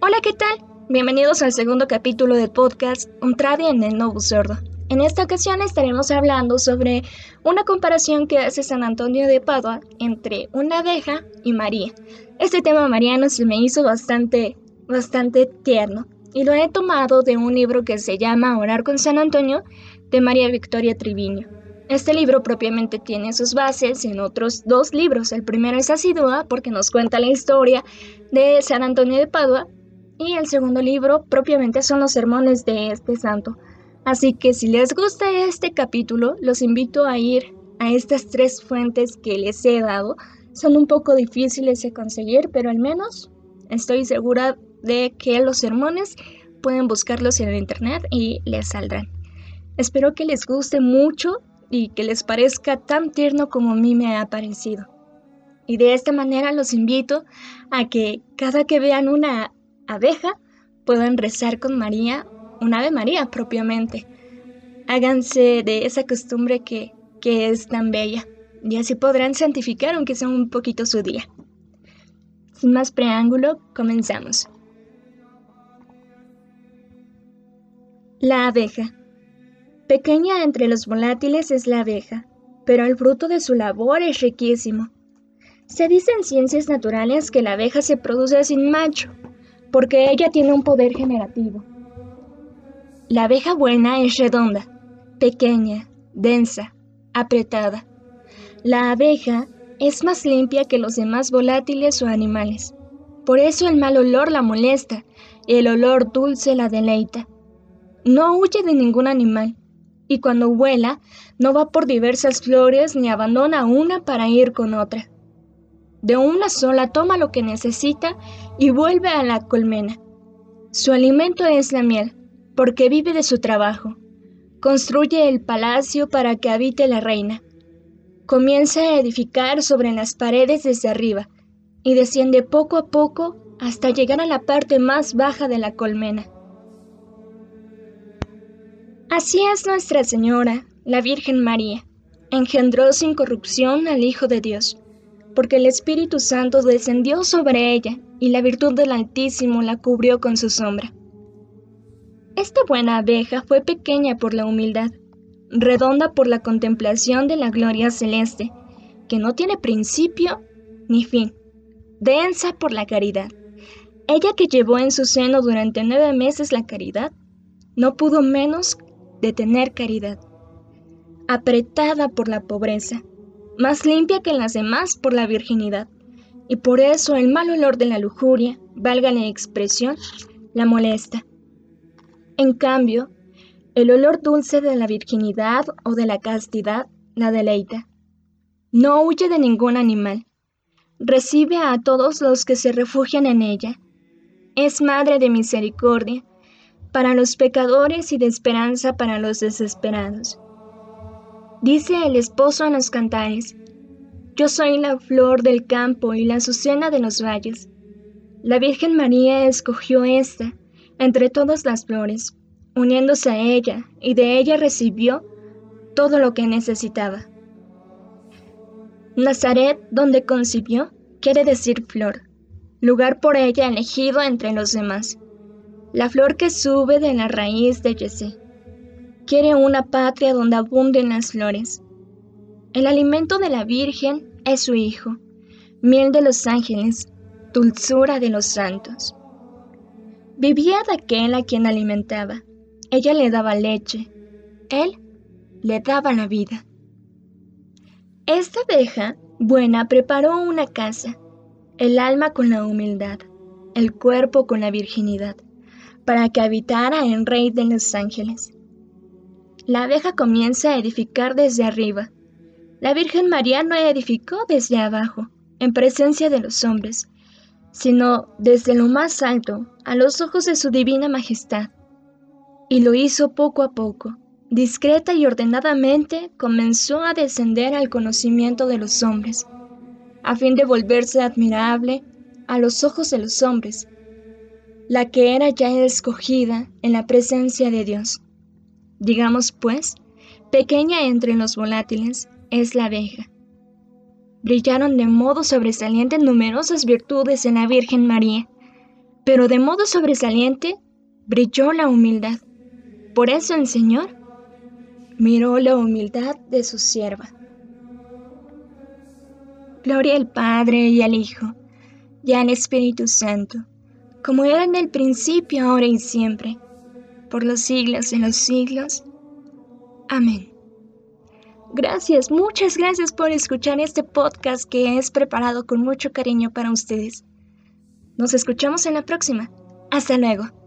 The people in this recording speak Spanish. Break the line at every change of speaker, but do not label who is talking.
Hola, ¿qué tal? Bienvenidos al segundo capítulo del podcast Un trade en el Novo Sordo. En esta ocasión estaremos hablando sobre una comparación que hace San Antonio de Padua entre una abeja y María. Este tema mariano se me hizo bastante, bastante tierno y lo he tomado de un libro que se llama Orar con San Antonio de María Victoria Triviño. Este libro propiamente tiene sus bases en otros dos libros. El primero es Asidua porque nos cuenta la historia de San Antonio de Padua y el segundo libro propiamente son los sermones de este santo. Así que si les gusta este capítulo, los invito a ir a estas tres fuentes que les he dado. Son un poco difíciles de conseguir, pero al menos estoy segura de que los sermones pueden buscarlos en el internet y les saldrán. Espero que les guste mucho y que les parezca tan tierno como a mí me ha parecido. Y de esta manera los invito a que cada que vean una abeja puedan rezar con María un Ave María propiamente. Háganse de esa costumbre que, que es tan bella y así podrán santificar aunque sea un poquito su día. Sin más preámbulo, comenzamos. La abeja. Pequeña entre los volátiles es la abeja, pero el fruto de su labor es riquísimo. Se dice en ciencias naturales que la abeja se produce sin macho, porque ella tiene un poder generativo. La abeja buena es redonda, pequeña, densa, apretada. La abeja es más limpia que los demás volátiles o animales. Por eso el mal olor la molesta y el olor dulce la deleita. No huye de ningún animal y cuando vuela no va por diversas flores ni abandona una para ir con otra. De una sola toma lo que necesita y vuelve a la colmena. Su alimento es la miel, porque vive de su trabajo. Construye el palacio para que habite la reina. Comienza a edificar sobre las paredes desde arriba y desciende poco a poco hasta llegar a la parte más baja de la colmena. Así es Nuestra Señora, la Virgen María. Engendró sin corrupción al Hijo de Dios porque el Espíritu Santo descendió sobre ella y la virtud del Altísimo la cubrió con su sombra. Esta buena abeja fue pequeña por la humildad, redonda por la contemplación de la gloria celeste, que no tiene principio ni fin, densa por la caridad. Ella que llevó en su seno durante nueve meses la caridad, no pudo menos de tener caridad, apretada por la pobreza, más limpia que las demás por la virginidad, y por eso el mal olor de la lujuria, valga la expresión, la molesta. En cambio, el olor dulce de la virginidad o de la castidad la deleita. No huye de ningún animal. Recibe a todos los que se refugian en ella. Es madre de misericordia para los pecadores y de esperanza para los desesperados. Dice el esposo en los cantares, Yo soy la flor del campo y la azucena de los valles. La Virgen María escogió esta entre todas las flores, uniéndose a ella, y de ella recibió todo lo que necesitaba. Nazaret, donde concibió, quiere decir flor, lugar por ella elegido entre los demás, la flor que sube de la raíz de Yesé quiere una patria donde abunden las flores. El alimento de la Virgen es su Hijo, miel de los ángeles, dulzura de los santos. Vivía de aquel a quien alimentaba. Ella le daba leche, él le daba la vida. Esta abeja buena preparó una casa, el alma con la humildad, el cuerpo con la virginidad, para que habitara en Rey de los ángeles. La abeja comienza a edificar desde arriba. La Virgen María no edificó desde abajo, en presencia de los hombres, sino desde lo más alto, a los ojos de su divina majestad. Y lo hizo poco a poco, discreta y ordenadamente comenzó a descender al conocimiento de los hombres, a fin de volverse admirable a los ojos de los hombres, la que era ya escogida en la presencia de Dios. Digamos, pues, pequeña entre los volátiles es la abeja. Brillaron de modo sobresaliente numerosas virtudes en la Virgen María, pero de modo sobresaliente brilló la humildad. Por eso el Señor miró la humildad de su sierva. Gloria al Padre y al Hijo y al Espíritu Santo, como era en el principio, ahora y siempre, por los siglos de los siglos. Amén. Gracias, muchas gracias por escuchar este podcast que es preparado con mucho cariño para ustedes. Nos escuchamos en la próxima. Hasta luego.